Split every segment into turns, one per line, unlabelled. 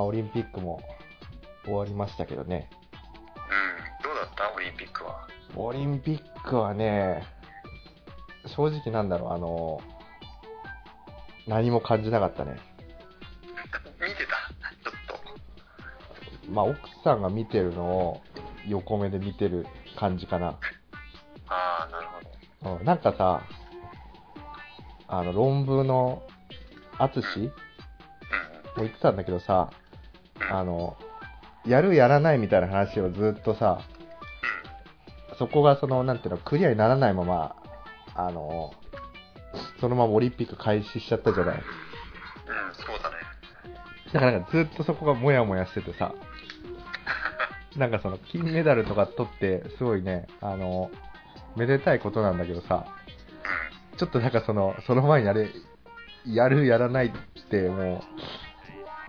まあ、オリンピックも終わりましたけどね。
うん。どうだった？オリンピックは？
オリンピックはね、正直なんだろう、あの、何も感じなかったね。
見てた？ちょっと。
まあ、奥さんが見てるのを横目で見てる感じかな。
ああ、なるほど。
うん、なんかさ、あの、論文の、あつしも
うん
言ってたんだけどさ。あの、やるやらないみたいな話をずっとさ、そこがその、なんていうの、クリアにならないまま、あの、そのままオリンピック開始しちゃったじゃない。
うん、そうだね。
だからなんかずっとそこがモヤモヤしててさ、なんかその金メダルとか取って、すごいね、あの、めでたいことなんだけどさ、
う
ちょっとなんかその、その前にあれ、やるやらないってもう、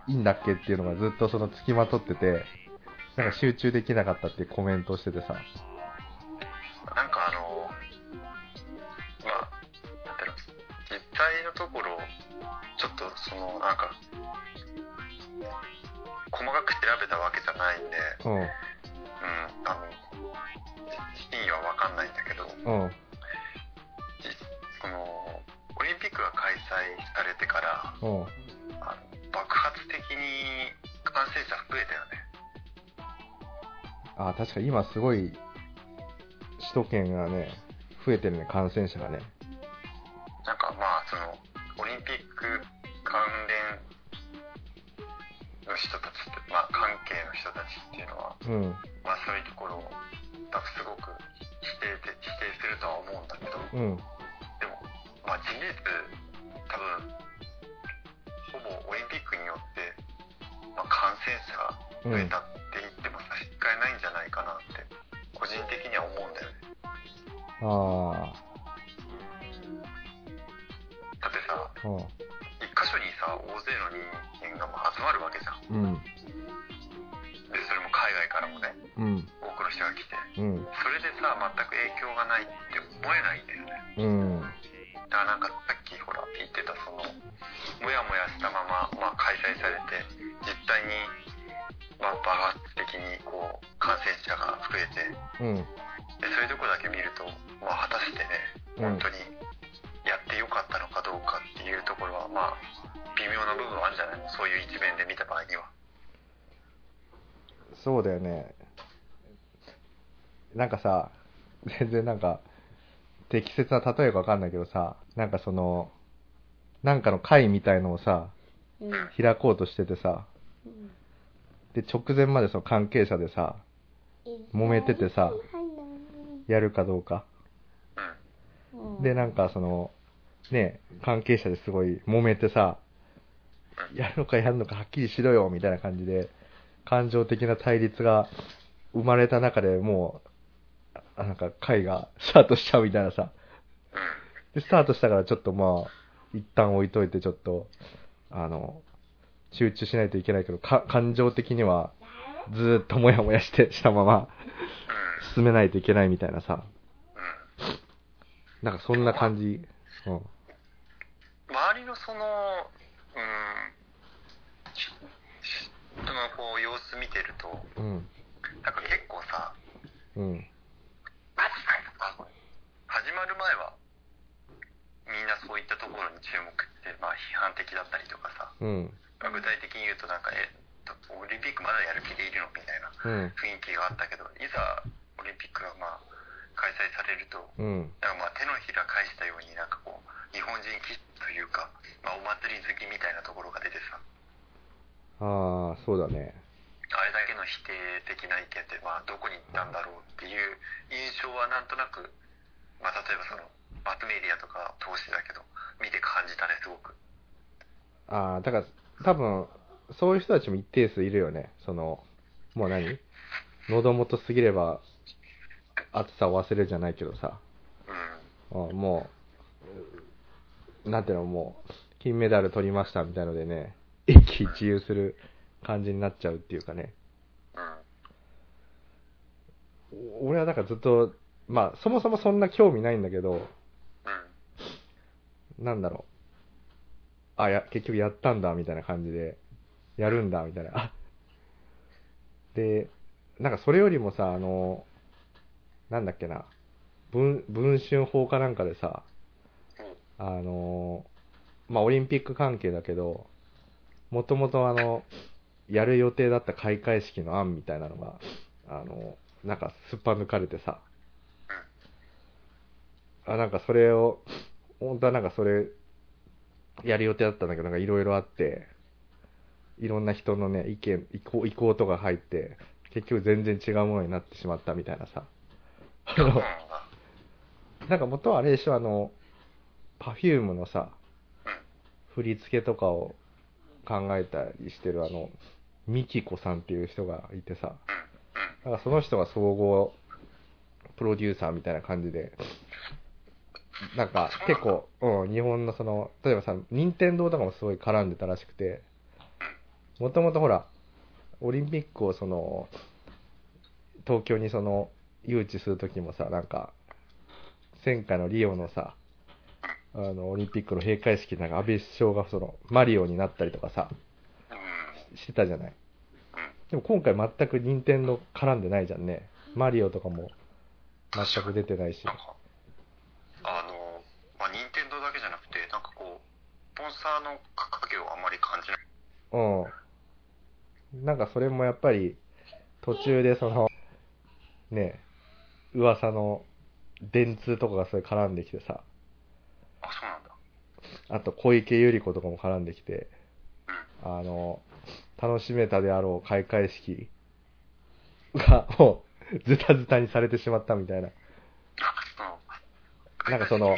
いいんだっけっていうのがずっとその付きまとってて、なんか集中できなかったってコメントをしててさ、
ん。なんかあの、まあ、なんていうの、実際のところ、ちょっとその、なんか、細かく調べたわけじゃないんで、
うん、
うん、あの、真意はわかんないんだけど、
うん、
実その、オリンピックが開催されてから、
うん。
爆発的に感染者増えたよね。
あ、確かに今すごい、首都圏がね、増えてるね、感染者がね。
るんじゃない？のそ
う
い
う
一面で見た場合には。
そうだよね。なんかさ、全然なんか、適切な例えかわかんないけどさ、なんかその、なんかの会みたいのをさ、
うん
開こうとしててさ、
うん
で、直前までその関係者でさ、揉めててさやるかどうか。
うん。
うん
で、なんかその、ね、関係者ですごい揉めてさ、やるのかやるのかはっきりしろよ、みたいな感じで、感情的な対立が生まれた中でもう、あなんか会がスタートしちゃうみたいなさ。
うん。
で、スタートしたからちょっとまあ、一旦置いといてちょっと、あの、集中しないといけないけど、か感情的にはずーっともやもやして、したまま進めないといけないみたいなさ。なんかそんな感じ。うん。
周りのその、うん、し人のこう様子見てると、
うん。
なんか結構さ、
うん。
始まる前は、みんなそういったところに注目して、まあ批判的だったりとかさ、
うん。
まあ具体的に言うとなんか、え、オリンピックまだやる気でいるのみたいな
うん。
雰囲気があったけど、いざオリンピックがまあ開催されると、
うん。
なんかまあ手のひら返したようになんかこう、日本人気質というか、り好きみたいなところが出てさ、
ああ、そうだね。
あれだけの否定的な意見って、まあ、どこに行ったんだろうっていう印象はなんとなく、まあ、例えばその、マスメディアとか通してだけど、見て感じたね、すごく。
ああ、だから、多分、そういう人たちも一定数いるよね。その、もう何？喉元すぎれば、暑さを忘れるじゃないけどさ。
うん。
あもう、なんていうの、もう、金メダル取りましたみたいのでね、一喜一憂する感じになっちゃうっていうかね。
うん。
俺はだからずっと、まあ、そもそもそんな興味ないんだけど、
うん。
なんだろう。あ、や、結局やったんだ、みたいな感じで、やるんだ、みたいな。あで、なんかそれよりもさ、あの、なんだっけな、文文春法かなんかでさ、
うん。
あの、まあ、オリンピック関係だけど、もともとあの、やる予定だった開会式の案みたいなのが、あの、なんかすっぱ抜かれてさ、あ、なんかそれを、本当はなんかそれ、やる予定だったんだけど、なんかいろいろあって、いろんな人のね、意見、意向、意向とか入って、結局全然違うものになってしまったみたいなさ。あの
なん
か元はあれでしょ、あの、パフュームのさ、
うん。
振り付けとかを考えたりしてるあの、ミキコさんっていう人がいてさ、
うん。うん。
なんかその人が総合プロデューサーみたいな感じで、なんか結構、うん、日本のその、例えばさ、任天堂とかもすごい絡んでたらしくて、もともとほら、オリンピックをその、東京にその、誘致するときもさ、なんか、前回のリオのさ、あの、オリンピックの閉会式なんか安倍首相がその、マリオになったりとかさ、
うん。
してたじゃない。
うん。
でも今回全く任天堂絡んでないじゃんね。マリオとかも全く出てないし。
なんか、あの、まあ、任天堂だけじゃなくて、なんかこう、スポンサーの影をあんまり感じない。
うん。なんかそれもやっぱり途中でその、ね、噂の電通とかがそれ絡んできてさ。
あ
と小池百合子とかも絡んできて、
うん。
あの、楽しめたであろう開会式がもうズタズタにされてしまったみたいな。なんかその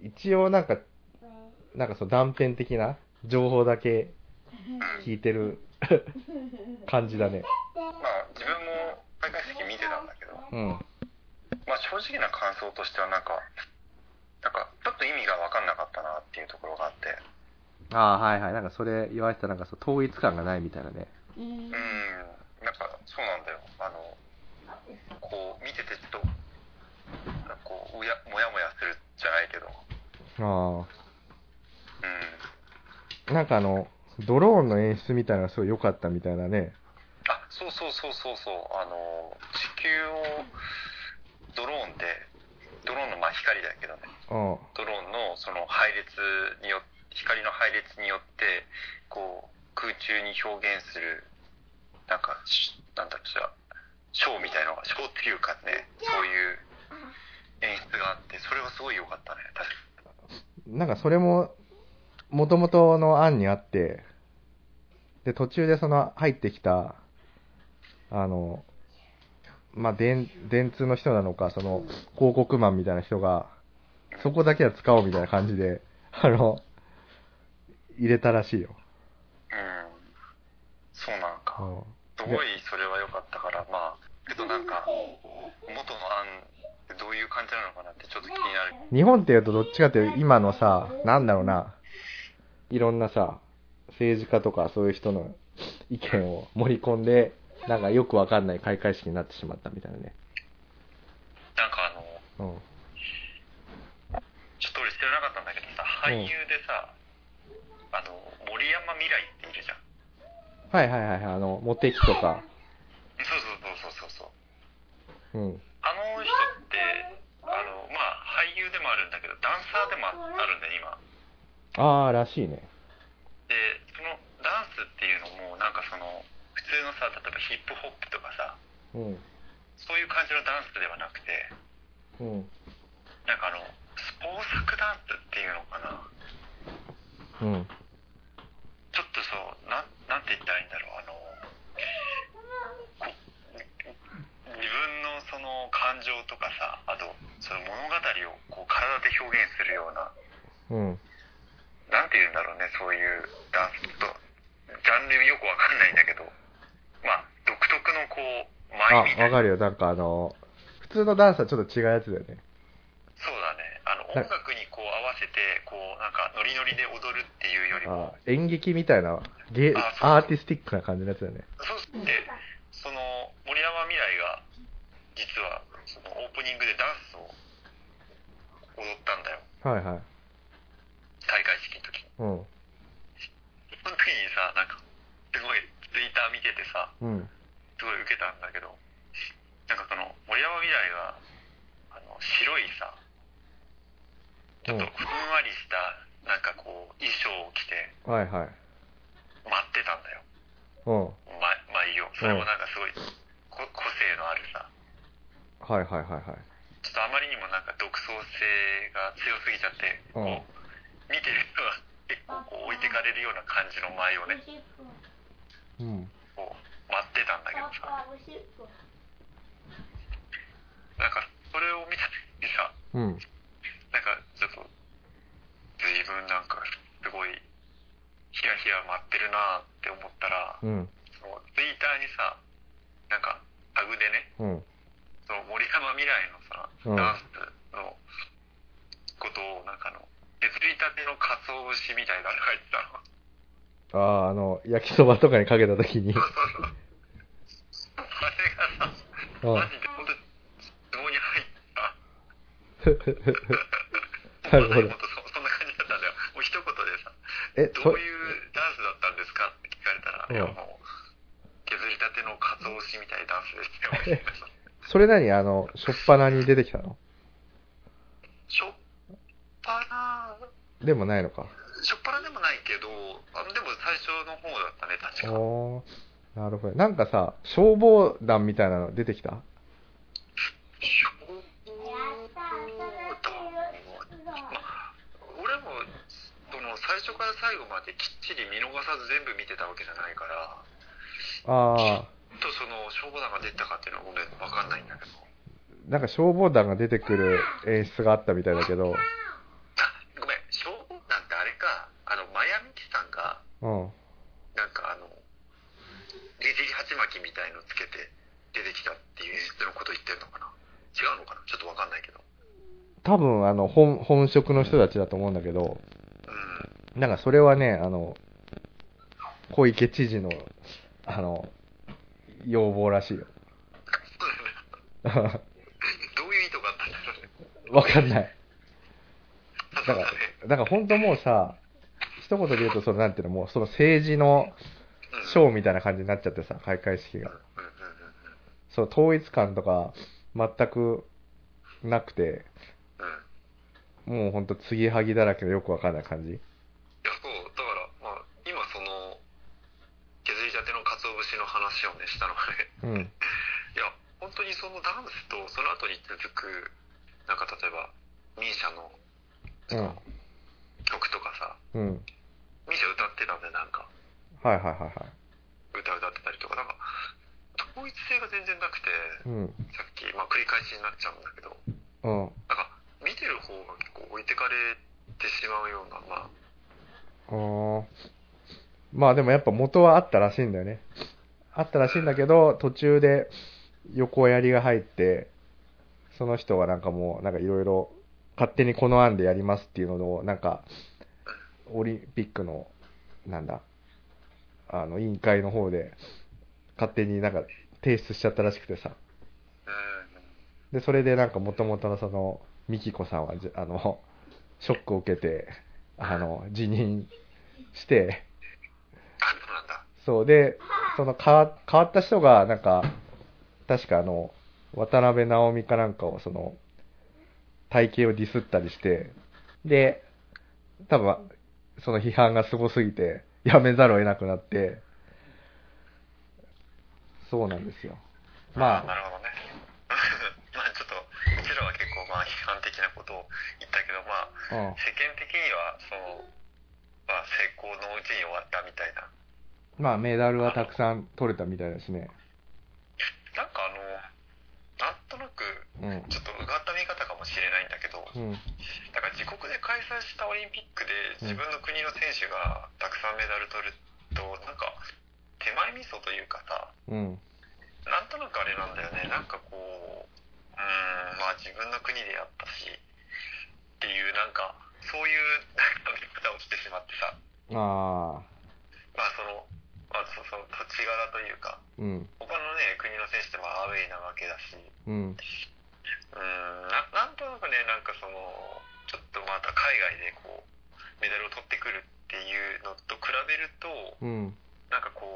一応なんか、なんかその断片的な情報だけ
うん。
聞いてる感じだね。
まあ、自分も開会式見てたんだけど、
うん。
まあ、正直な感想としてはなんか、なんか、意味が分かんなかったなっていうところがあって、
ああ、はいはい。なんかそれ言われてたなんかそう統一感がないみたいなね。
うん、なんか、そうなんだよ。あの、こう、見ててちょっと、なんかこう、うや、もやもやするじゃないけど、
あ
うん。
あ。なんかあの、ドローンの演出みたいなのがすごい良かったみたいなね。
あ、そうそうそうそうそう、あの、地球を、ドローンで、ドローンのまあ光だけどね、
うん。
ドローンのその配列によ光の配列によって、こう、空中に表現する、なんか、しなんだろう、ショーみたいなのが、ショーっていうかね、そういう演出があって、それはすごい良かったね、確か
なんかそれも、元々の案にあって、で、途中でその入ってきた、あの、まあ、電、電通の人なのか、その、広告マンみたいな人が、そこだけは使おうみたいな感じで、あの、入れたらしいよ。
うん。そうなんか。
うん
すごいそれは良かったから、まあ、けどなんか、元の案ってどういう感じなのかなってちょっと気になる。
日本って言うとどっちかっていうと今のさ、なんだろうな、いろんなさ、政治家とかそういう人の意見を盛り込んで、なんかよくわかんない開会式になってしまったみたいなね。
なんかあの、
うん。
ちょっと俺知らなかったんだけどさ、俳優でさ、あの、森山未来っているじゃん。
はいはいはいはい、あの、モテキとか、
そうそうそうそうそうそう。
うん。
あの人って、あの、まあ、俳優でもあるんだけど、ダンサーでもあるんだよ、今。
あー、らしいね。
で、そのダンスっていうのも、なんかその、普通のさ、例えばヒップホップとかさ、
うん。
そういう感じのダンスではなくて、
うん。
なんかあの、スポーツダンスっていうのかな。
うん。
ちょっとそう、なん、なんて言ったらいいんだろう、あの、こ自分のその感情とかさ、あと、その物語をこう体で表現するような、
うん。
なんて言うんだろうね、そういうダンスと、ジャンルよくわかんないんだけど、まあ、独特のこう、
あ、
舞みたいな。
わかるよ。なんかあの、普通のダンスはちょっと違うやつだよね。
そうだね。あの、音楽にこう合わせて、こう、なんかノリノリで踊るっていうよりも、
あ演劇みたいな、ゲ
あそう
アーティスティックな感じのやつだよね。
そうして、その森山未来が実はそのオープニングでダンスを踊ったんだよ。
はいはい。
開会式の時に。
うん。
そのすごいツイッター見ててさ、
うん。
すごい受けたんだけど、なんかその、森山未来が、あの、白いさ、ちょっとふんわりした、なんかこう、衣装を着て
はいはい。
待ってたんだよ。
うん。
ま、舞を。それもなんかすごい、こ個性のあるさ、
はいはいはいはい。
ちょっとあまりにもなんか独創性が強すぎちゃって、こ
うん
う、見てる人が結構こう置いてかれるような感じの舞をね、
うん。
こう、待ってたんだなんかそれを見た時にさ、
うん。
なんかちょっと、随分なんかすごい、ヒヤヒヤ待ってるなって思ったら、
うん。
そのツイッターにさ、なんかタグでね、
うん。
その森山未来のさ、
うん
ダンスのことを、なんかあの、削りたての鰹節みたいなのが入ってたの。
ああ、あの、焼きそばとかにかけたときに。
そうそうマジで本当に、ツボに入った？
なるほど
本当そそんな感じだったんだよ。もう一言でさ、
え、そ
どう、いうダンスだったんですか？って聞かれたら、
うん
いやもう、削りたての鰹節みたいなダンスですよ。
それ何？あの、しょっぱなに出てきたの？
しょっぱな
でもないのか。
しょっぱなでもないけど、あのでも最初の方だったね、確か。
おー、なるほど。なんかさ、消防団みたいなの出てきた？
俺もその最初から最後まできっちり見逃さず全部見てたわけじゃないから
ああ、
とその消防団が出てたかっていうのはごめん分かんないんだけど。
なんか消防団が出てくる演出があったみたいだけど、
あごめん消防団ってあれかあのマヤミキさんが
うん
かあのねじり鉢巻きみたいのつけて出てきたっていう演出のこと言ってるのかな？違うのかな？ちょっと分かんないけど。
多分、あの、本、本職の人たちだと思うんだけど、
うん。
なんかそれはね、あの、小池知事の、あの、要望らしいよ。
どういう意図があったんだろうね。
わかんない。だから、だから本当もうさ、一言で言うと、その、なんていうの、もうその政治の
うん
ショーみたいな感じになっちゃってさ、開会式が。その統一感とか全くなくて、
うん
もうほんと継ぎはぎだらけのよくわかんない感じ。
いや、そう、だから、まあ、今その、削りたての鰹節の話をね、したのがね、
うん。
いや、本当にそのダンスと、その後に続く、なんか例えば、ミーシャの
うん。
曲とかさ、
うん。
ミーシャ歌ってたんで、なんか、
はいはいはいはい。
歌歌ってたりとか、なんか、統一性が全然なくて、
うん。
さっき、まあ繰り返しになっちゃうんだけど、
うん。
なんか、見てる方が結構置いてかれてしまうような、まあ、
あーまあでもやっぱ元はあったらしいんだよね。あったらしいんだけど、途中で横やりが入って、その人がなんかもう、なんかいろいろ勝手にこの案でやりますっていうのを、なんか、オリンピックの、なんだ、あの、委員会の方で、勝手になんか提出しちゃったらしくてさ。
うん、
で、それでなんか元々のその、ミキコさんはじ、あの、ショックを受けて、あの、辞任して。
そう
で、その変わ変わった人が、なんか、確かあの、渡辺直美かなんかを、その、体型をディスったりして、で、多分、その批判がすごすぎて、やめざるを得なくなって、そうなんですよ。まあ、
なるほどね。まあちょっと、うちらは結構まあ批判的なことを言ったけど、まあ
うん、
世間的には、その、まあ成功のうちに終わったみたいな。
まあ、メダルはたくさん取れたみたいですね。
なんかあの、なんとなく、
うん。
ちょっとうがっかもしれないんだけど、
うん。
だから自国で開催したオリンピックで自分の国の選手がたくさんメダル取ると、なんか手前味噌というかさ、
うん。
なんとなくあれなんだよね。なんかこう、うーん、まあ自分の国でやったし、っていうなんか、そういうなんか見方をしてしまってさ、
ああ、
まあその、まあそその土地柄というか、
うん。
他のね、国の選手ってまあアウェイなわけだし、
うん。
うーんな、なんとなくね、なんかその、ちょっとまた海外でこう、メダルを取ってくるっていうのと比べると、
うん。
なんかこ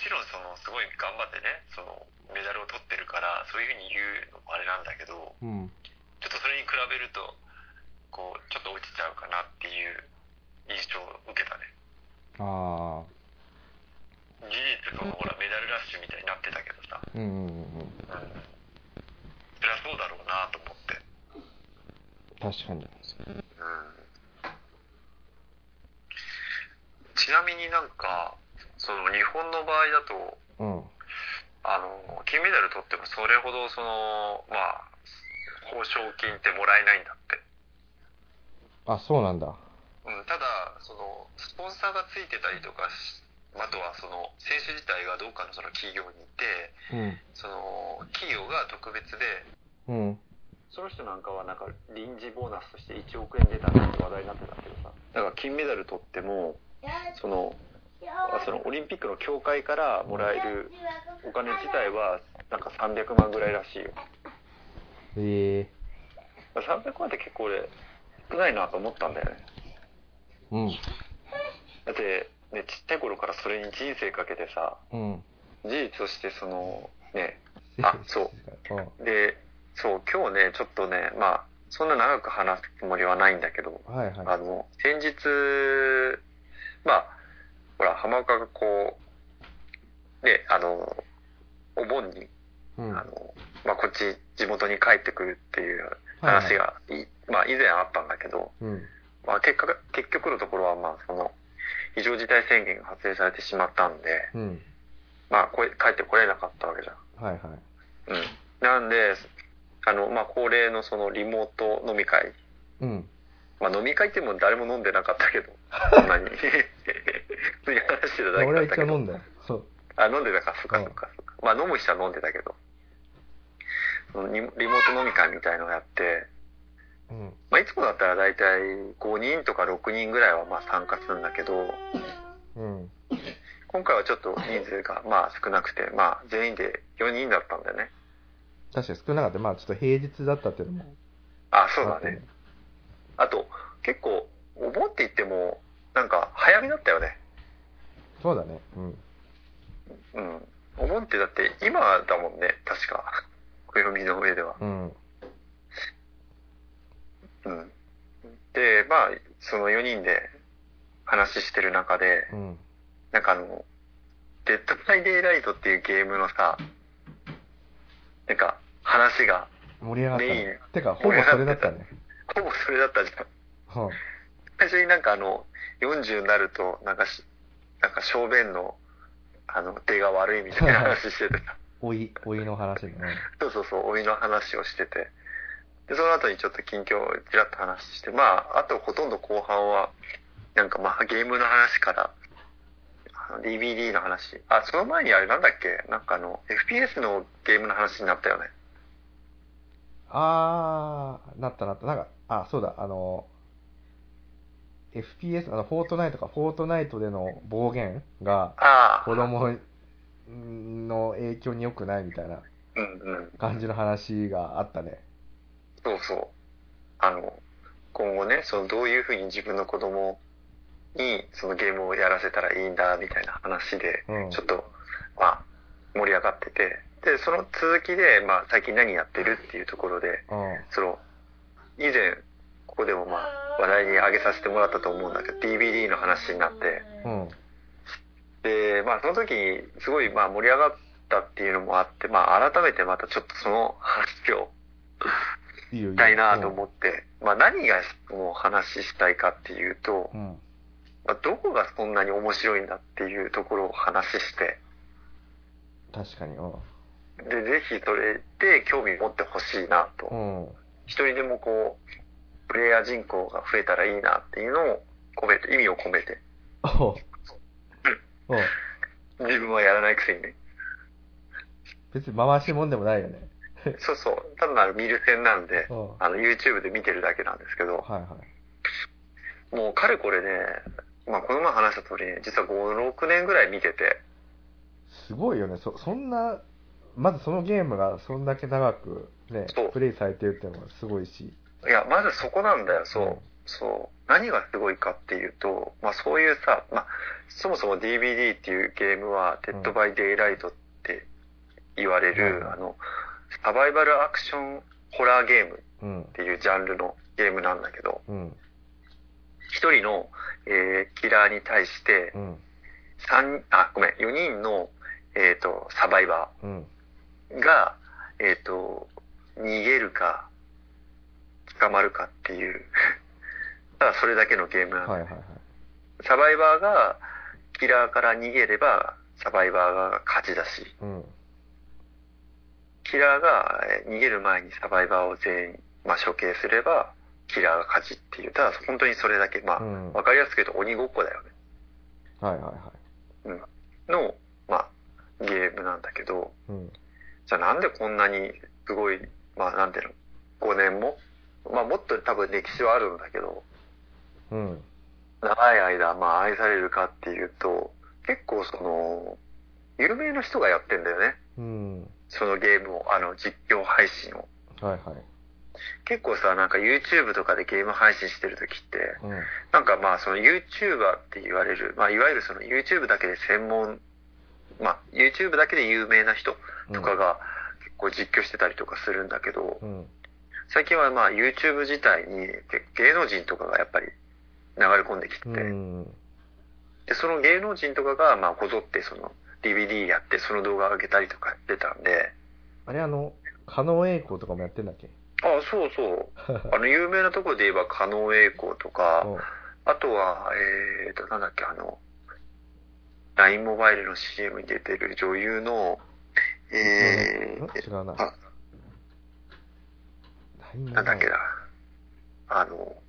ちろんそのすごい頑張ってねそのメダルを取ってるからそういうふうに言うのもあれなんだけど
うん。
ちょっとそれに比べるとこうちょっと落ちちゃうかなっていう印象を受けたね
ああ。
事実そのほらメダルラッシュみたいになってたけどさ
うんうんうん
りゃそうだろうなと思って
確かに。
うんちなみになんかその日本の場合だと
うん。
あの金メダル取ってもそれほどそのまあ報奨金ってもらえないんだって、
あ、そうなんだ。
うん、ただそのスポンサーがついてたりとかしあとはその選手自体がどっかのその企業にいて
うん。
その企業が特別で
うん。
その人なんかはなんか臨時ボーナスとして1億円出たって話題になってたけどさだから金メダル取ってもそのあそのオリンピックの協会からもらえるお金自体はなんか300万ぐらいらしいよ
え
300万って結構俺少ないなと思ったんだよね
えうん。
だってねちっちゃい頃からそれに人生かけてさ
うん。
事実としてそのね あそう
うん。
でそう今日ねちょっとねまあそんな長く話すつもりはないんだけど
はいはい。
あの先日まあほら浜岡がこうねあのお盆に
うん。
あの、まあ、こっち地元に帰ってくるっていう話が、いまあ、以前あったんだけど、
うん。
まあ、結果、結局のところは、まあ、その、非常事態宣言が発令されてしまったんで、
うん。
まあ、これ帰ってこれなかったわけじゃん。
はいはい。
うん。なんで、あの、まあ、恒例のそのリモート飲み会。
うん。
まあ、飲み会っても誰も飲んでなかったけど、そんなに。普通に話してただけ
俺は
だったけど。
一応飲んだよ。そう。
あ、飲んでたか、そっかそっかそっか。まあ飲む人は飲んでたけど、そのリリモート飲み会みたいのをやって、
うん。
まあいつもだったら大体5人とか6人ぐらいはまあ参加するんだけど、
うん。
今回はちょっと人数がまあ少なくて、まあ全員で4人だったんだよね。
確かに少なかった。まあちょっと平日だったっていうのも。
あ、そうだね。。あと、結構、お盆って言っても、なんか早めだったよね。
そうだね。うん。
うん。お盆ってだって今だもんね、確か。暦の上では。
うん。
うん。で、まあ、その4人で話してる中で、
うん。
なんかあの、Dead by Daylight っていうゲームのさ、なんか話が、
盛り上がった
メイン
ね。てか、ほぼそれだったね。
ほぼそれだったじゃん。
うん。
最初になんかあの、40になると、なんかし、なんか小便の、あの、出が悪いみたいな話しててさ。
老い、老いの話でね。
そうそうそう、老いの話をしてて。で、その後にちょっと近況をちらっと話して、まあ、あとほとんど後半は、なんかまあ、ゲームの話から、あの DVD の話。あ、その前にあれなんだっけ？なんかあの、FPS のゲームの話になったよね。
あー、なったなった。なんか、あ、そうだ、あの、FPS、あの、フォートナイトか、フォートナイトでの暴言が。子供の影響に良くないみたいな
うんうん。
感じの話があったね。
そうそう。あの、今後ね、そのどういうふうに自分の子供にそのゲームをやらせたらいいんだみたいな話で、
うん
ちょっと、まあ、盛り上がってて、で、その続きで、まあ、最近何やってるっていうところで、
うん。
その、以前、ここでもまあ、話題に挙げさせてもらったと思うんだけど、DVD の話になって、
うん。
で、まあ、その時に、すごい、まあ、盛り上がったっていうのもあって、まあ、改めてまたちょっとその話を。したいなと思って、まあ、何がもう話したいかっていうと
う、ん。
まあ、どこがそんなに面白いんだっていうところを話して、
確かに。うん。
で、ぜひそれで興味持ってほしいなと。
うん。
一人でもこう、プレイヤー人口が増えたらいいなっていうのを込めて、意味を込めて、自分はやらないくせにね。
別に回しもんでもないよね。
そうそう、ただなる見る線なんで
うん、
あの、YouTube で見てるだけなんですけど、
はいはい。
もうかれこれね、まあこの前話した通りね、実は5、6年ぐらい見てて、
すごいよね。そ、そんな、まずそのゲームがそんだけ長くねプレイされてるっていうのがすごいし。
いや、まずそこなんだよ、そう。
うん
そう。何がすごいかっていうと、まあそういうさ、まあそもそも DBD っていうゲームは、 Dead by Daylight って言われる、
うん
あの、サバイバルアクションホラーゲーム
うん
っ。ていうジャンルのゲームなんだけど、
うん。
一人の、えーキラーに対して
う、ん。
三あ、ごめん、4人の、えっ、と、サバイバ
うん。
ーが、えっ、と、逃げるか、捕まるかっていう、ただそれだけのゲームなんだよ
はいはいはい。
サバイバーがキラーから逃げれば、サバイバーが勝ちだし、
うん。
キラーがえー逃げる前にサバイバーを全員、まあ、処刑すれば、キラーが勝ちっていう、ただ本当にそれだけ、まあ、
うん
わかりやすく言うと鬼ごっこだよね。
はいはいはい。
の、まあ、ゲームなんだけど、
うん。
じゃあなんでこんなにすごい、まあなんていうの、5年も？まあもっと多分歴史はあるんだけど、
うん。
長い間、まあ愛されるかっていうと、結構その、有名な人がやってんだよね。
うん。
そのゲームを、あの、実況配信を。
はいはい。
結構さ、なんか YouTube とかでゲーム配信してる時って、
うん。
なんかまあその YouTuber って言われる、まあいわゆるその YouTube だけで専門、まあ YouTube だけで有名な人とかが結構実況してたりとかするんだけど、
うん。
最近はまあ YouTube 自体に芸能人とかがやっぱり流れ込んできてて、
うん。
で、その芸能人とかがまあこぞってその DVD やってその動画上げたりとかやってたんで、
あれあの、加納栄光とかもやってんだっけ？
あ、そうそう。あの、有名なところで言えば、加納栄光とか、
うん。
あとは、えーと、なんだっけ、あの、LINE モバイルの CM に出てる女優の、え
うん。違うな。
あ、
何
なんだっけな。あの、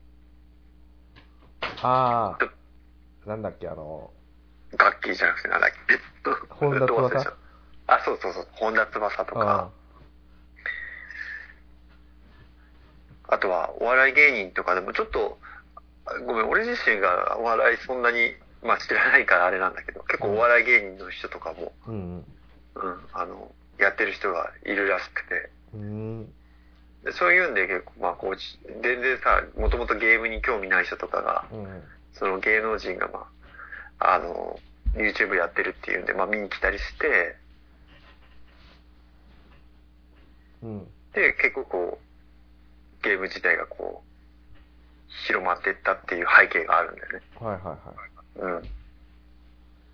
ああ、なんだっけ、あの、
ガッキーじゃなくて、なんだっけ、
本田翼？
あ、そうそうそう、本田翼とか、あとは、お笑い芸人とかでも、ちょっと、ごめん、俺自身がお笑いそんなに、まあ知らないからあれなんだけど、結構お笑い芸人の人とかも、
うん。うん。
うん、あの、やってる人がいるらしくて、
うん。
でそういうんで結構、まあこう、全然さ、もともとゲームに興味ない人とかが、
うん。
その芸能人がまあ、あの、YouTube やってるっていうんで、まあ見に来たりして、
うん。
で、結構こう、ゲーム自体がこう、広まっていったっていう背景があるんだよね。
はいはいはい。
うん。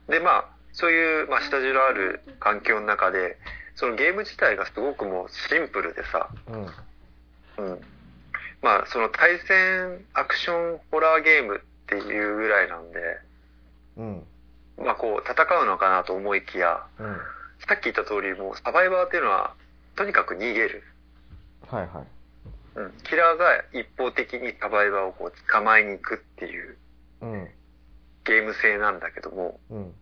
で、まあ、そういう、まあ、下地のある環境の中で、そのゲーム自体がすごくもうシンプルでさ、
うん。
うん。まあ、その対戦アクションホラーゲームっていうぐらいなんで、
うん。
まあこう、戦うのかなと思いきや、
うん。
さっき言った通り、もうサバイバーっていうのは、とにかく逃げる。
はいはい。
うん。キラーが一方的にサバイバーをこう捕まえに行くっていう
うん。
ゲーム性なんだけども、
うん。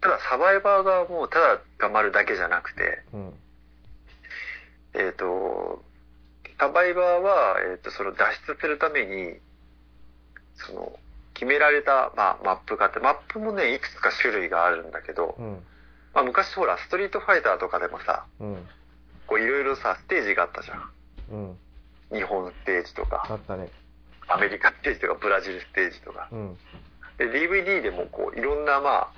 ただサバイバーがもうただ捕まるだけじゃなくて、
うん。
えっ、と、サバイバーは、えっ、と、その脱出するために、その、決められた、まあ、マップがあって、マップもね、いくつか種類があるんだけど、
うん。
まあ、昔ほら、ストリートファイターとかでもさ、
うん。
こういろいろさ、ステージがあったじゃん。
うん。
日本ステージとか、
あったね。
アメリカステージとか、ブラジルステージとか。
うん。
で、DVD でもこう、いろんなまあ、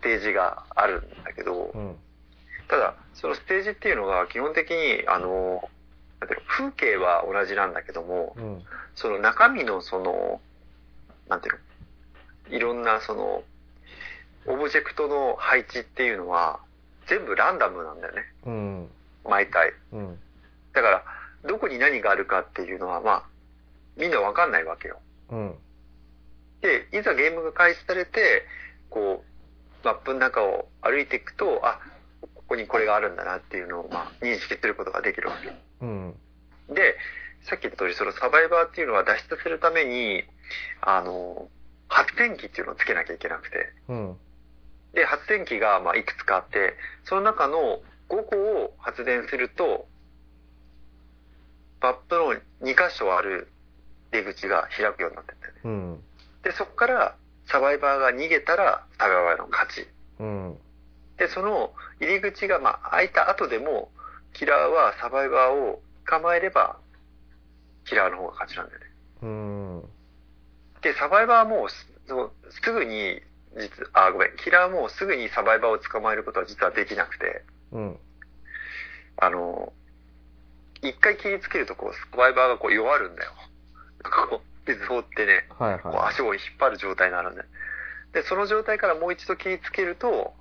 ステージがあるんだけど、
うん。
ただ、そのステージっていうのが基本的に、あの、なんていうの風景は同じなんだけども、
うん。
その中身のその、なんていうの、いろんなその、オブジェクトの配置っていうのは、全部ランダムなんだよね。
うん。
毎回。
うん。
だから、どこに何があるかっていうのは、まあ、みんなわかんないわけよ。
うん。
で、いざゲームが開始されて、こう、マップの中を歩いていくと、あ、ここにこれがあるんだなっていうのを、まあ、認識することができるわけ。
うん。
で、さっき言った通り、そのサバイバーっていうのは脱出するために、あの、発電機っていうのをつけなきゃいけなくて、
うん。
で、発電機がまあいくつかあって、その中の5個を発電すると、マップの2箇所ある出口が開くようになってるんだよね。
うん。
で、そこからサバイバーが逃げたらサバイバーの勝ち。
うん。
で、その入り口がまあ開いた後でも、キラーはサバイバーを捕まえれば、キラーの方が勝ちなんだよね。
うん。
で、サバイバーはもうす、すぐに、実、あ、ごめん、キラーはもうすぐにサバイバーを捕まえることは実はできなくて、
うん。
あの、一回切りつけるとこう、サバイバーがこう弱るんだよ。なんかこう、水を追ってね、
はい
こう
は
足を引っ張る状態になるんで。で、その状態からもう一度切りつけると、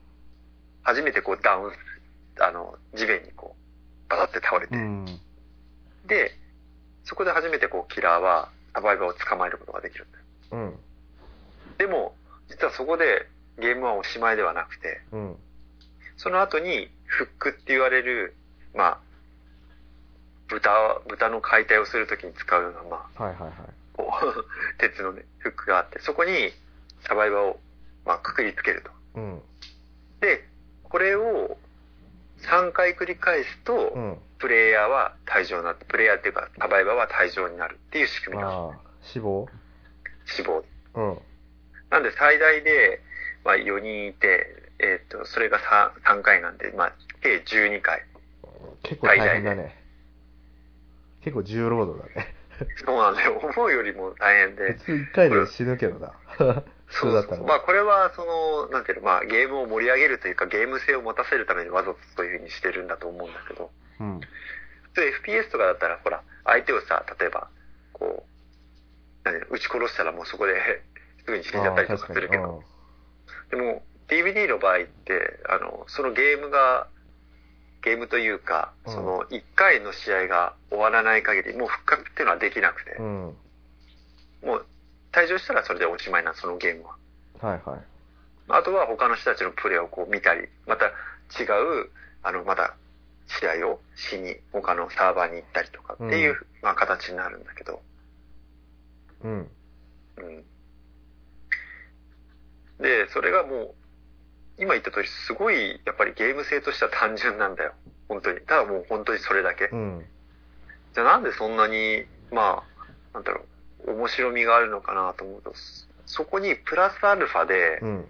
初めてこうダウン、あの、地面にこう、バタって倒れ
い。
て、
うん。
で、そこで初めてこう、キラーはサバイバーを捕まえることができるんだよ。
うん。
でも、実はそこでゲームはおしまいではなくて、
うん。
その後にフックって言われる、まあ、豚、豚の解体をするときに使うような、まあ、
はいはいはい。
こう、鉄のね、フックがあって、そこにサバイバーを、まあ、くくりつけると。
うん。
で、これを3回繰り返すと、
うん。
プレイヤーは退場になって、プレイヤーっていうか、サバイバーは退場になるっていう仕組みなの。
ああ、死亡？
死亡。
うん。
なんで最大で、まあ、4人いて、えっ、と、それが 3, 3回なんで、まあ、計12回。
結構大変だね。結構重労働だね。
そうなんだよ。思うよりも大変で
普。通1回で死ぬけどな。普通だったら。
まあ、これは、その、なんていうの、まあ、ゲームを盛り上げるというか、ゲーム性を持たせるためにわざとそういう風にしてるんだと思うんだけど、
うん。
普通 FPS とかだったら、ほら、相手をさ、例えば、こう、なんていうの撃ち殺したらもうそこで、すぐに死んじゃったりとかするけど、でも、DVD の場合って、あの、そのゲームが、ゲームというか、
うん
その、1回の試合が終わらない限り、もう復活っていうのはできなくて、
うん。うん。
もう、退場したらそれでおしまいな、そのゲームは。
はいはい。
あとは他の人たちのプレーをこう見たり、また違う、あの、また試合をしに、他のサーバーに行ったりとかっていう、
うん
まあ形になるんだけど、
うん。
うん。で、それがもう、今言った通り、すごい、やっぱりゲーム性としては単純なんだよ。本当に。ただもう本当にそれだけ。
うん。
じゃあなんでそんなに、まあ、なんだろう、面白みがあるのかなと思うと、そこにプラスアルファで
う、ん。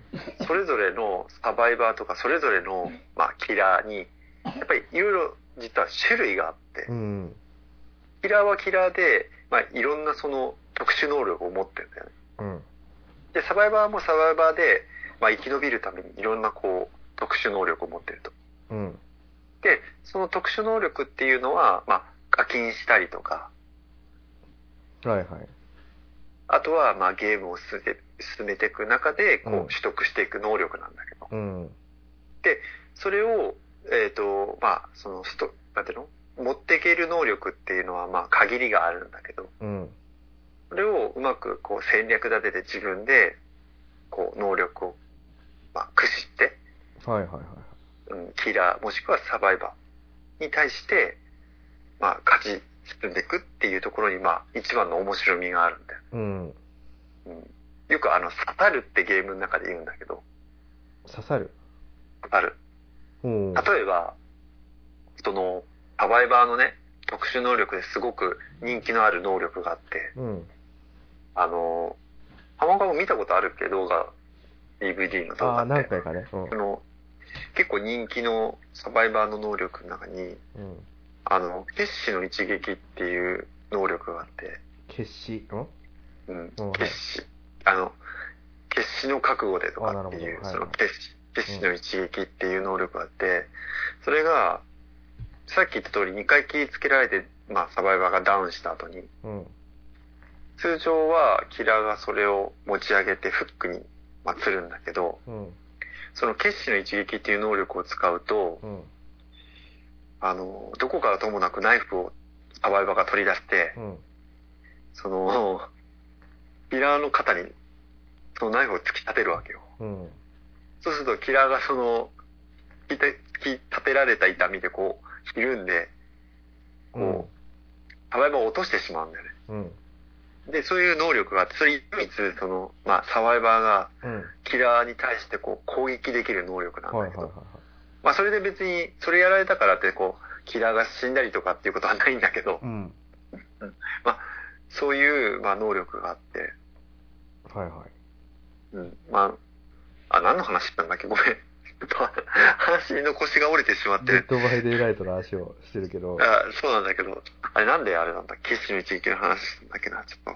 それぞれのサバイバーとか、それぞれの、まあ、キラーに、やっぱりいろいろ実は種類があって
う、ん。
キラーはキラーで、まあ、いろんなその特殊能力を持ってるんだよね。
うん。
で、サバイバーもサバイバーで、まあ、生き延びるためにいろんなこう、特殊能力を持ってると。
うん。
で、その特殊能力っていうのは、まあ、課金したりとか、
はいはい。
あとは、まあ、ゲームを進め進めていく中で、こう、
うん
取得していく能力なんだけど。
うん。
それを、えっ、と、まあ、その、スト、なんていうの？持っていける能力っていうのは、まあ、限りがあるんだけど、
うん。
それをうまく、こう、戦略立てて自分で、こう、能力を、まあ、駆使して、
はいはいはい。
うん、キラー、もしくはサバイバーに対して、まあ、勝ち進んでいくっていうところに、まあ、一番の面白みがあるんだよ。
うん。
うん、よくあの、サタルってゲームの中で言うんだけど、
刺さる？
サタル。
うん。
例えば、その、サバイバーのね、特殊能力ですごく人気のある能力があって、
うん。
あの、浜川も見たことあるっけ動画、DVD の動
ああ、
画って。
何回かね。うん
そ。の、結構人気のサバイバーの能力の中に、
うん。
あの、決死の一撃っていう能力があって、
決死？ん？
うん
うん、
決死。あの、決死の覚悟でと
あなるほど
かっていう、
はい
その決死、決死の一撃っていう能力があって、それが、さっき言った通り2回切りつけられて、まあサバイバーがダウンした後に、
うん。
通常はキラーがそれを持ち上げてフックに、まあ、釣るんだけど、
うん。
その決死の一撃っていう能力を使うと、
うん。
あの、どこからともなくナイフをサバイバーが取り出して、
うん。
その、キラーの肩に、そのナイフを突き立てるわけよ。
うん。
そうすると、キラーがその、突きて突き立てられた痛みでこう、ひるんで、こう、サバイバーを落としてしまうんだよね。
うん。
で、そういう能力があって、それ唯一、その、まあ、サバイバーが、
うん。
キラーに対してこう、攻撃できる能力なんだけど。まあ、それで別に、それやられたからって、こう、キラーが死んだりとかっていうことはないんだけど、
うん。
そういう、まあ、能力があって、
はいはい。
うん、まあ、あ、何の話したんだっけ？ごめん。話の腰が折れてしまってる。
Dead by Daylight の話をしてるけど、
あそうなんだけど、あれなんであれなんだ？決死の一撃の話したんだっけな、ちょっと。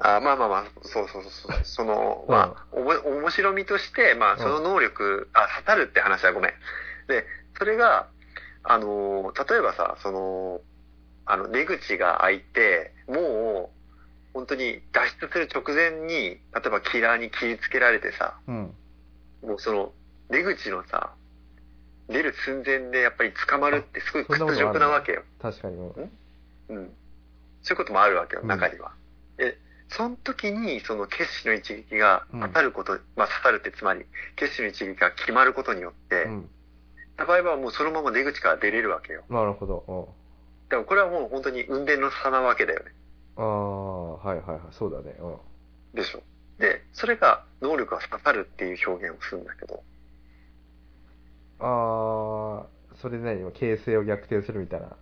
あまあまあまあ、そうそうそうそう。その、まあ、おも、面白みとして、まあ、その能力、あ、刺さるって話はごめん。で、それが、あの、例えばさ、その、あの、出口が開いて、もう、本当に脱出する直前に、例えばキラーに切りつけられてさ、
うん。
もうその、出口のさ、出る寸前でやっぱり捕まるってすごい屈辱なわけよ。
確かに。うん？
うん。そういうこともあるわけよ、
うん
中には。え、その時に、その決死の一撃が当たること、まあ刺さるってつまり、決死の一撃が決まることによって、
うん。
た場合はもうそのまま出口から出れるわけよ。
なるほど。
でもこれはもう本当に運転の差なわけだよね。
うん。ああ、はいはいはい。そうだね。うん。
でしょ。で、それが能力が刺さるっていう表現をするんだけど、
ああ、それで何形勢を逆転するみたいな。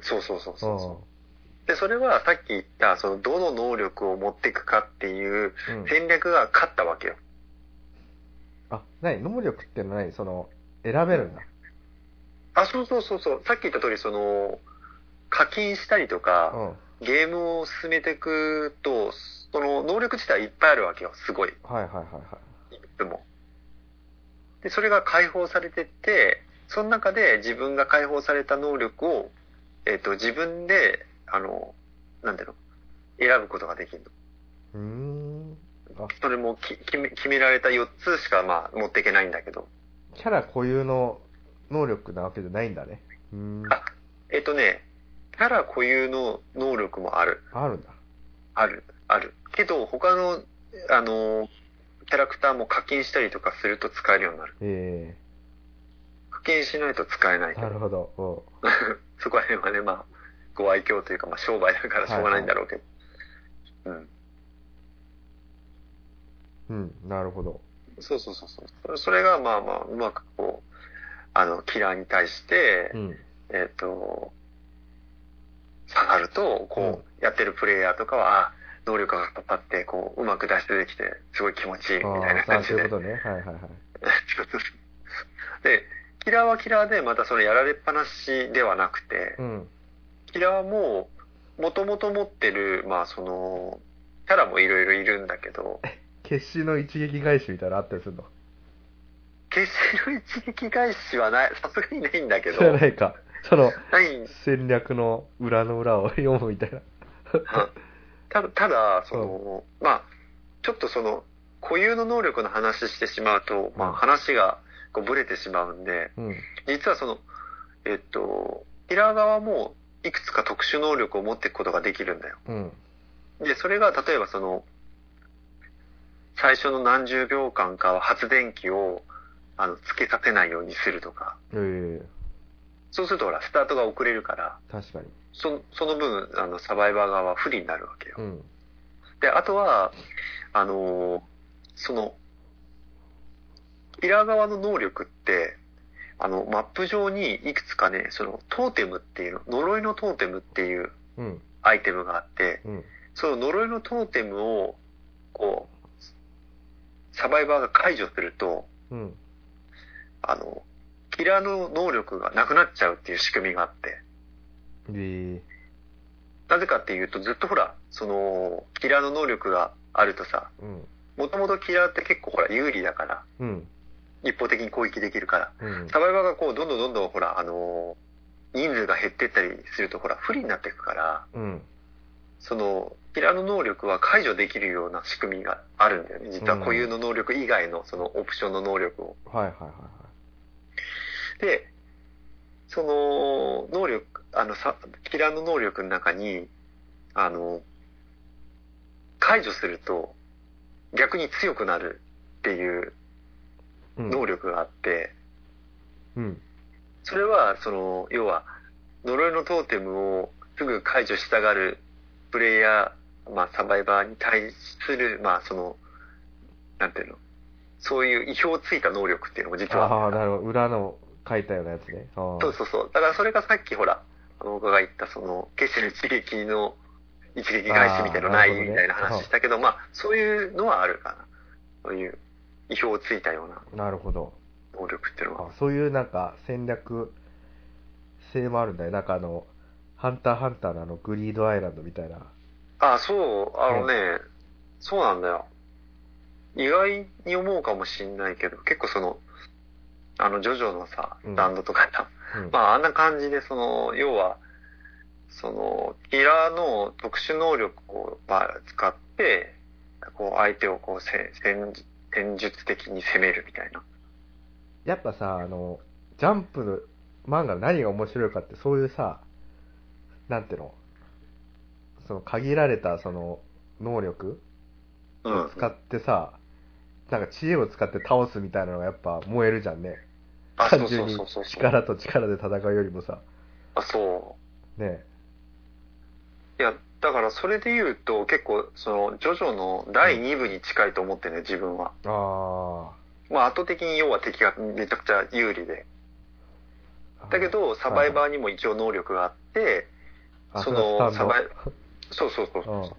そうそうそう
う
そうそう。で、それはさっき言った、その、どの能力を持っていくかっていう
ん。うん。
戦略が勝ったわけよ。
あ、何能力ってのは何？その、選べるんだ。
あ、そうそうそうそう。さっき言った通り、その、課金したりと
う
か、
ん。
ゲームを進めていくと、その能力自体いっぱいあるわけよ。すごい。
はいはいはいはい。
いつも。で、それが解放されてって、その中で自分が解放された能力を、えっ、と、自分で、あの、なんていうの、選ぶことができるの。
うーん。あ、
それもき決め決められた4つしか、まあ、持っていけないんだけど。
キャラ固有の能力なわけじゃないんだね。うーん。
あえっ、とね、キャラ固有の能力もある。
あるんだ。
ある。ある。けど、他の、あの、キャラクターも課金したりとかすると使えるようになる。
え
課金しないと使えない
え
けど。
なるほど。
そこら辺はね、まあ、ご愛嬌というか、まあ、商売だからしょうがないんだろうけど。うん。
うん。うん、なるほど。
そうそうそうそう。それが、まあまあ、うまくこう、あの、キラーに対して、
うん。
えっ、と、下がると、こう、やってるプレイヤーとかは、あ能力がかかって、こう、うまく脱出できて、すごい気持ちいい、み
あ
たいな
あ、
感じで。
そういうことね。はいはいはい。
で、キラーはキラーで、またそのやられっぱなしではなくて、
うん。
キラーも、もともと持ってる、まあその、キャラもいろいろいるんだけど、
決死の一撃返しみたいなのあったりするの？
決死の一撃返しはない、さすがにないんだけど、
知らないか。その、戦略の裏の裏を読むみたいな。
ただ、ただ、その、まあ、ちょっとその、固有の能力の話してしまうと、まあ話がこうブレてしまうんで、
うん。
実はその、えっと、キラー側もいくつか特殊能力を持っていくことができるんだよ。
うん。
で、それが例えばその、最初の何十秒間かは発電機を、あの、つけさせないようにするとか。
ええ
そうするとほら、スタートが遅れるから、
確かに。
そその分、あの、サバイバー側は不利になるわけよ。
うん。
で、あとは、あのーその、キラー側の能力って、あの、マップ上にいくつかね、その、トーテムっていうの、呪いのトーテムっていう
うん。
アイテムがあって、
うん。
その呪いのトーテムを、こう、サバイバーが解除すると、
うん。
あの、キラーの能力がなくなっちゃうっていう仕組みがあって、
え
なぜかっていうと、ずっとほら、その、キラーの能力があるとさ。もともとキラーって結構ほら、有利だから、
うん。
一方的に攻撃できるから、
うん。
サバイバーがこう、どんどんどんどんほら、あのー人数が減ってったりするとほら、不利になっていくから、
うん。
その、キラーの能力は解除できるような仕組みがあるんだよね。実は固有の能力以外のそのオプションの能力を。
はいはいはいは
で、その、能力、あの、さ、キラーの能力の中に、あの、解除すると逆に強くなるっていう。能力があって、
うん。
それは、その、要は、呪いのトーテムをすぐ解除したがるプレイヤー、まあ、サバイバーに対する、まあ、その、なんていうの、そういう意表をついた能力っていうのも実は
ああ、なるほど。裏の書いたようなやつね。
そうそうそう。だからそれがさっきほら、僕が言ったその、決死の一撃の一撃返しみたいなのないみたいな話したけど、まあ、そういうのはあるかな。そういう意表をついたような
なるほど。
能力っていうのは。
あそういうなんか戦略性もあるんだよ。なんかあの、ハンターハンターのあのグリードアイランドみたいな。
あ、そう、あのね、そうなんだよ。意外に思うかもしんないけど、結構その、あの、ジョジョのさ
うん、
ランドとかさ、
うん。
まああんな感じで、その、要は、その、キラーの特殊能力を、まあ、使って、こう、相手をこう、せ戦戦術的に攻めるみたいな。
やっぱさ、あの、ジャンプの漫画の何が面白いかって、そういうさ、なんていうの、その限られたその能力
うん
を。使ってさ、なんか知恵を使って倒すみたいなのがやっぱ燃えるじゃんね。
あ、そうそ
単純に
うそうそう。
力と力で戦うよりもさ、
あ、そう。
ね。
いや、だからそれで言うと、結構、その、ジョジョの第2部に近いと思ってね、自分は。
あ
まあ、圧倒的に要は敵がめちゃくちゃ有利で。
あ。
だけど、サバイバーにも一応能力があって、
あ、
そ
その
サバイ、そうそうそう。
うん。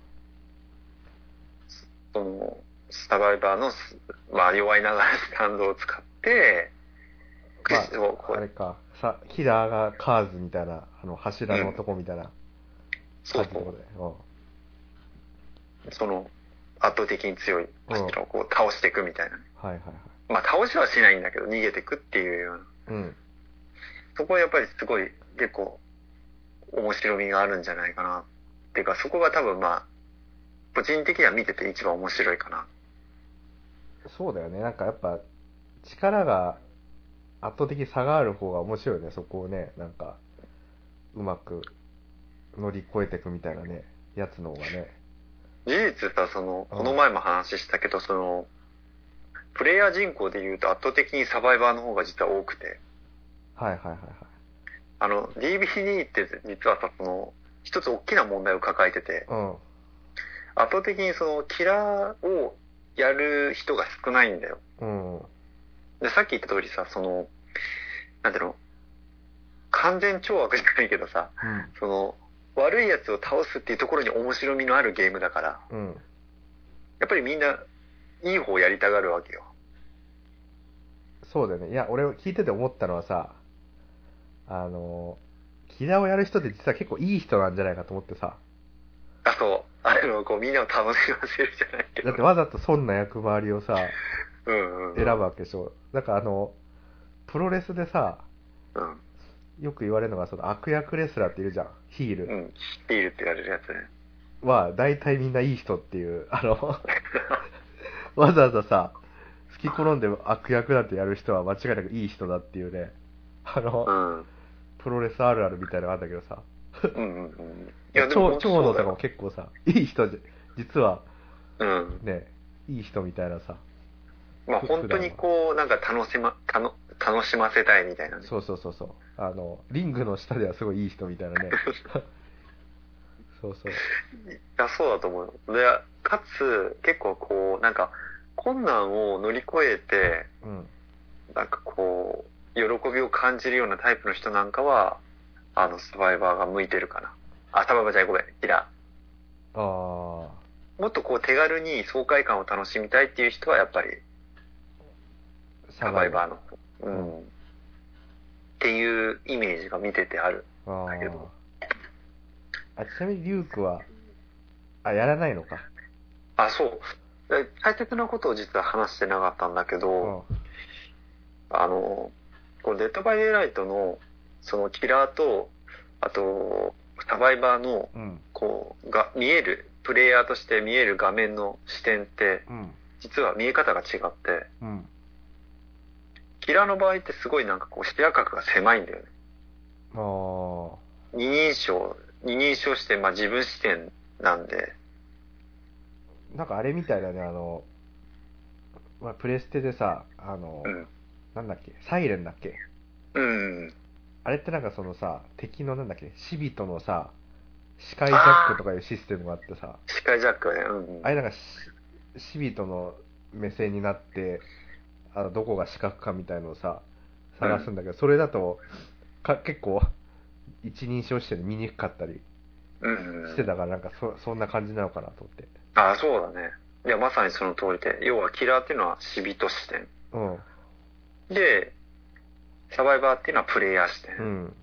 その、サバイバーのす、まあ、弱いながらスタンドを使って、ク
あれか、さ、キラーがカーズみたいな、あの、柱の男みたいな
そうそ
こで。
う、その、圧倒的に強い柱をこう倒していくみたいなね。
うん。はいはいはい。
まあ、倒しはしないんだけど、逃げていくっていうような。
うん。
そこはやっぱりすごい結構面白みがあるんじゃないかな。っていうかそこが多分まあ、個人的には見てて一番面白いかな。
そうだよね。なんかやっぱ、力が圧倒的に差がある方が面白いよね。そこをね、なんか、うまく乗り越えていくみたいなね、やつの方がね。
事実さ、その、
うん
この前も話したけど、その、プレイヤー人口で言うと圧倒的にサバイバーの方が実は多くて、
はいはいはいはい。
あの、DVD って実はさ、その、一つ大きな問題を抱えてて、
うん。
圧倒的にその、キラーをやる人が少ないんだよ。
うん。
で、さっき言った通りさ、その、なんていうの、完全懲悪じゃないけどさ、
うん。
その、悪いやつを倒すっていうところに面白みのあるゲームだから、
うん。
やっぱりみんな、いい方をやりたがるわけよ。
そうだよね。いや、俺聞いてて思ったのはさ、あの、キラーをやる人って実は結構いい人なんじゃないかと思ってさ。
あ、そう。あの、こうみんなを楽しませるじゃないけど。
だってわざとそんな役回りをさ。選ぶわけでしょ。だからあの、プロレスでさ、
うん。
よく言われるのがその悪役レスラーっているじゃん。ヒール。
うん。ビールって言われるやつね。
は、大体みんないい人っていう、あの、わざわざさ、好き好んで悪役なんてやる人は間違いなくいい人だっていうね、あの、
うん。
プロレスあるあるみたいなのがあるんだけどさ、
うんうんうん。いや、
長野とかも結構さ、いい人じゃ、実は
うん。
ね、いい人みたいなさ、
まあ本当にこう、なんか楽しま、たの楽しませたいみたいなね。
そうそうそうそう、あの、リングの下ではすごいいい人みたいなね。そうそう。
いや、そうだと思うよ。で、かつ、結構こう、なんか、困難を乗り越えて、
うん。
なんかこう、喜びを感じるようなタイプの人なんかは、あの、サバイバーが向いてるかな。あ、サバイバーじゃない、ごめん、キラ
あ
ー。もっとこう、手軽に爽快感を楽しみたいっていう人は、やっぱり、
あ、
サバイバーの。う
うん
ん。っていうイメージが見ててある。
あ
だけど
あ。あ、ちなみにリュウクは、あ、やらないのか？
あ、そう。で大切なことを実は話してなかったんだけ
う
ど、
ん。
あの、この Dead by Daylight の、そのキラーと、あと、サバイバーの、
うん。
こう、が、見える、プレイヤーとして見える画面の視点って、
うん。
実は見え方が違って、
うん。
キラーの場合ってすごいなんかこう視野角が狭いんだよね。
ああ。
二人称、二人称視点、まあ自分視点なんで、
なんかあれみたいだね、あの、まあ、プレステでさ、あの、
うん。
なんだっけ、サイレンだっけ？
うん。
あれってなんかそのさ、敵のなんだっけ、シビトのさ、視界ジャックとかいうシステムがあってさ、
視界ジャックはね、うん。
あれなんかシシビトの目線になって、あのどこが視覚かみたいのをさ、探すんだけど、それだとか結構、一人称視点で見にくかったり
うん。
してたから、なんかそそんな感じなのかなと思って。
あ、そうだね。いや、まさにその通りで、要はキラーっていうのは死人視点。
うん。
で、サバイバーっていうのはプレイヤー視点。
うん。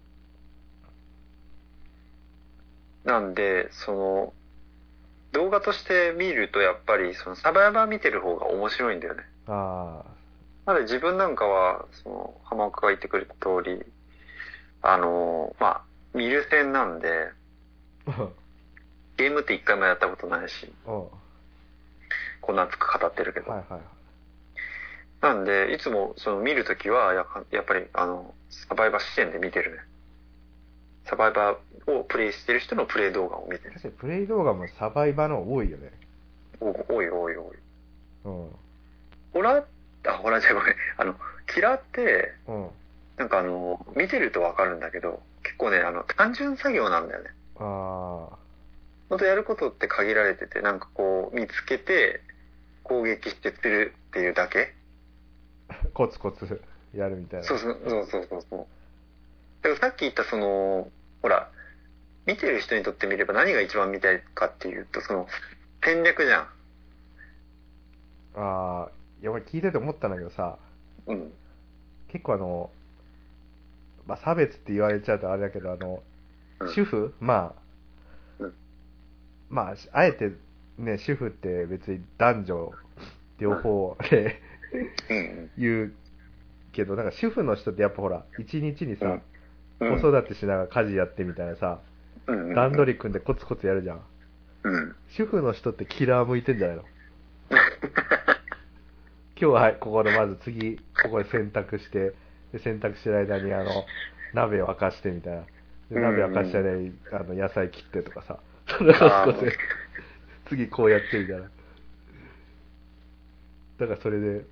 動画として見るとやっぱりそのサバイバー見てる方が面白いんだよね。
あ
なので自分なんかは、その、浜岡が言ってくれた通り、あの、まあ、見る線なんで、
あ。
ゲームって一回もやったことないし、こんな熱く語ってるけど。
いはいはい。
なんで、いつもその見るときはや、やっぱり、あの、サバイバー視点で見てるね。サバイバーをプレイしてる人のプレイ動画を見てる。
確かにプレイ動画もサバイバーの多いよね。
お多い多い多い。
うん。
ホラー、あ、ホラーじゃごめん。あの、キラーって、
うん。
なんかあの、見てるとわかるんだけど、結構ね、あの、単純作業なんだよね。
ああ。
本当やることって限られてて、なんかこう、見つけて、攻撃して釣るっていうだけ
コツコツ やるみたいな。
そうそうそうそうそうそう。でもさっき言ったその、ほら、見てる人にとってみれば何が一番見たいかっていうと、その、戦略じゃん。
ああ。いや、俺聞いてて思ったんだけどさ、
うん。
結構あの、まあ、差別って言われちゃうとあれだけど、あの、
うん
主婦？まあ、
うん
まあ、あえてね、主婦って別に男女両方で
うん
言うけど、なんか主婦の人ってやっぱほら、一日にさ、
うんうん。
子育てしながら家事やってみたいなさ、
うんうん。
段取り組んでコツコツやるじゃん。
うん。
主婦の人ってキラー向いてんじゃないの？今日ははい、ここでまず次、ここで洗濯して、で洗濯してる間にあの、鍋を沸かしてみたいな。で鍋沸かしてる間にあの野菜切ってとかさ。それを少し次こうやってみたいな。だからそれで、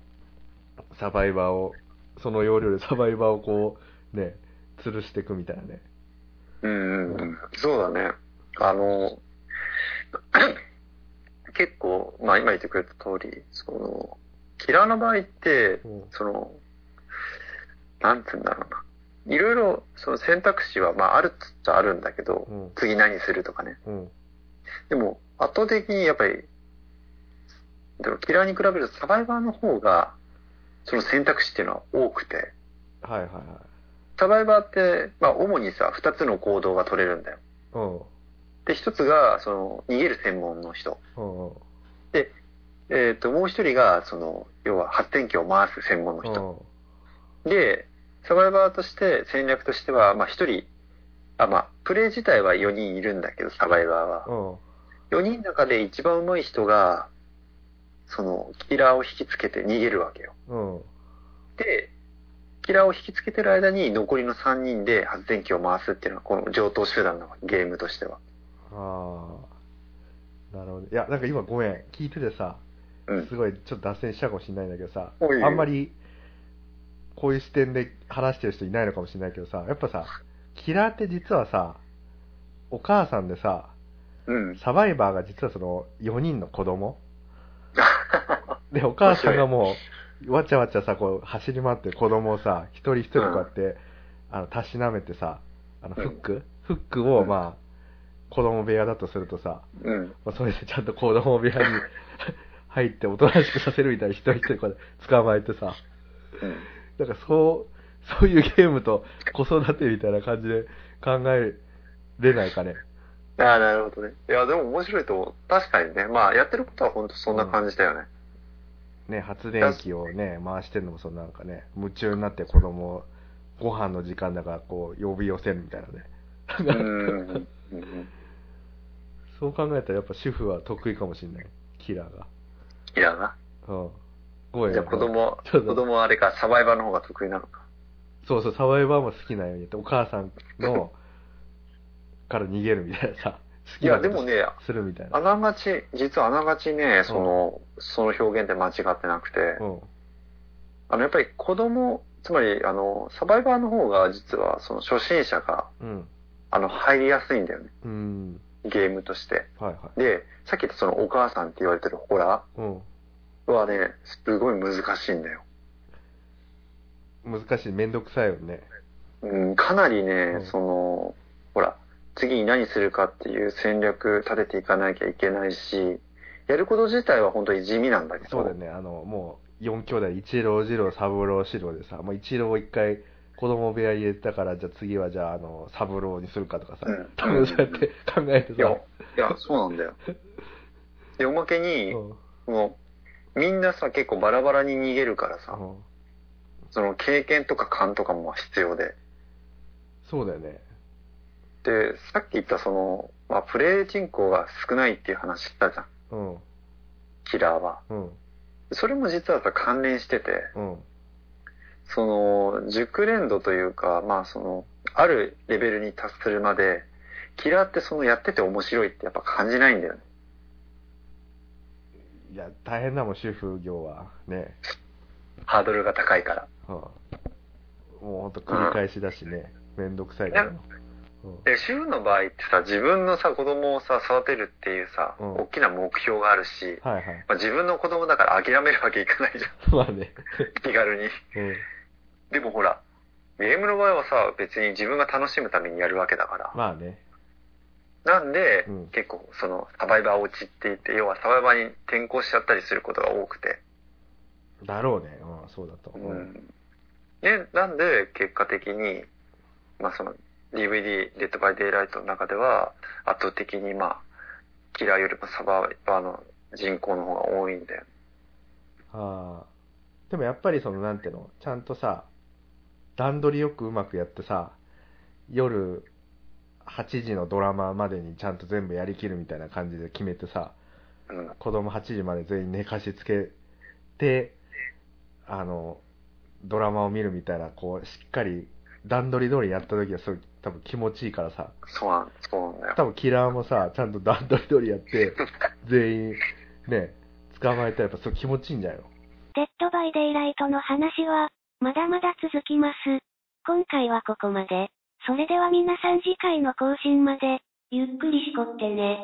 サバイバーを、その要領でサバイバーをこう、ね、吊るしていくみたいなね。
うんうんうん。そうだね。あの、結構、まあ今言ってくれた通り、その、キラーの場合って
うん、
その、なんつうんだろうな。いろいろ、その選択肢は、まああるっつっちゃあるんだけど、
うん
次何するとかね。
うん。
でも、圧倒的にやっぱり、でもキラーに比べるとサバイバーの方が、その選択肢っていうのは多くて、
はいはいはい。
サバイバーって、まあ主にさ、二つの行動が取れるんだよ。
うん。
で、一つが、その、逃げる専門の人。
うんうん。
えっ、と、もう一人が、その、要は発電機を回す専門の人。で、サバイバーとして、戦略としては、まあ一人、あ、まあ、プレイ自体は4人いるんだけど、サバイバーは。
うん。
4人の中で一番上手い人が、その、キラーを引きつけて逃げるわけよ。
うん。
で、キラーを引きつけてる間に残りの3人で発電機を回すっていうのがこの上等手段なの、ゲームとしては。
ああ。なるほど。いや、なんか今ごめん。聞いててさ、
うん。
すごいちょっと脱線したかもしれないんだけどさ、
おい
あんまり、こういう視点で話してる人いないのかもしれないけどさ、やっぱさ、キラーって実はさ、お母さんでさ、
うん。
サバイバーが実はその4人の子供？で、お母さんがもう、わちゃわちゃさ、こう、走り回って子供をさ、一人一人こうやって、あの、たしなめてさ、あの、フック、フックを、
うん。
まあ、子供部屋だとするとさ、
うん。
まあ、それでちゃんと子供部屋に入っておとなしくさせるみたいな一人一人こう捕まえてさ、
うん。
なんかそう、そういうゲームと子育てみたいな感じで考えれないかね。
ああ、なるほどね。いや、でも面白いと思う。確かにね。まあ、やってることは本当そんな感じだよね。
ね、発電機をね、回してるのもそのなんかね、夢中になって子供をご飯の時間だからこう呼び寄せるみたいなね。
うん。うん
そう考えたらやっぱ主婦は得意かもしれない。キラーが。
いやな。
うん。ごめん
じゃあ子供、子供はあれか、サバイバーの方が得意なのか。
そうそう、サバイバーも好きなようにやって、お母さんの、から逃げるみたいなさ、好
いや、
きなこと
でもね、
するみたいな。
あながち、実はあながちね、その、その表現で間違ってなくて、
うん。
あの、やっぱり子供、つまり、あの、サバイバーの方が実は、その初心者が、
うん。
あの、入りやすいんだよね。
うん。
ゲームとして。
はいは
で、さっき言ったそのお母さんって言われてるホラ。ーはね、すごい難しいんだよ。
難しい、めんどくさいよね。
うん、かなりね、
うん
その、ほら、次に何するかっていう戦略立てていかなきゃいけないし、やること自体は本当に地味なんだけど。
そうだよね、あの、もう、4兄弟、一郎、二郎、三郎、四郎でさ、もう一郎を一回、子供部屋に入れたから、じゃあ次はじゃあ、あの、三郎にするかとかさ、
うん
多分そうやって考えて
いや、
さ、
いや、そうなんだよ。で、おまけに、
うん。
もう、みんなさ、結構バラバラに逃げるからさ、
うん
その経験とか勘とかも必要で。
そうだよね。
で、さっき言ったその、まあ、プレイ人口が少ないっていう話したじゃん。
うん。
キラーは。
うん。
それも実はさ、関連してて、
うん。
その、熟練度というか、まあその、あるレベルに達するまで、キラーってそのやってて面白いってやっぱ感じないんだよね。
いや、大変だもん、主婦業は。ね。
ハードルが高いから。
うん。もうほんと繰り返しだしね。めんどくさいから。うん
で、主婦の場合ってさ、自分のさ、子供をさ、育てるっていうさ、
うん
大きな目標があるし、
はいはい。
まあ、自分の子供だから諦めるわけいかないじゃん。
まあね。
気軽に。
うん。
でもほら、ゲームの場合はさ、別に自分が楽しむためにやるわけだから。
まあね。
なんで、
うん
結構そのサバイバー落ちって言って、要はサバイバーに転向しちゃったりすることが多くて。
だろうね。うん、そうだと。
う
うん。
ん。で、なんで結果的に、まあその DVD、デッドバイデイライトの中では圧倒的にまあ、キラーよりもサバイバーの人口の方が多いんだよ。
ああ。でもやっぱりその、なんていうの、ちゃんとさ、段取りよくうまくやってさ、夜8時のドラマまでにちゃんと全部やりきるみたいな感じで決めてさ、
うん。
子供8時まで全員寝かしつけて、あの、ドラマを見るみたいな、こう、しっかり段取り通りやった時はすごい多分気持ちいいからさ、
そうなん、そうなんだよ。
多分キラーもさ、ちゃんと段取り通りやって、全員ね、捕まえたらやっぱそう気持ちいいんじゃないの
Dead by Daylight の話は、まだまだ続きます。今回はここまで。それでは皆さん次回の更新まで、ゆっくりしこってね。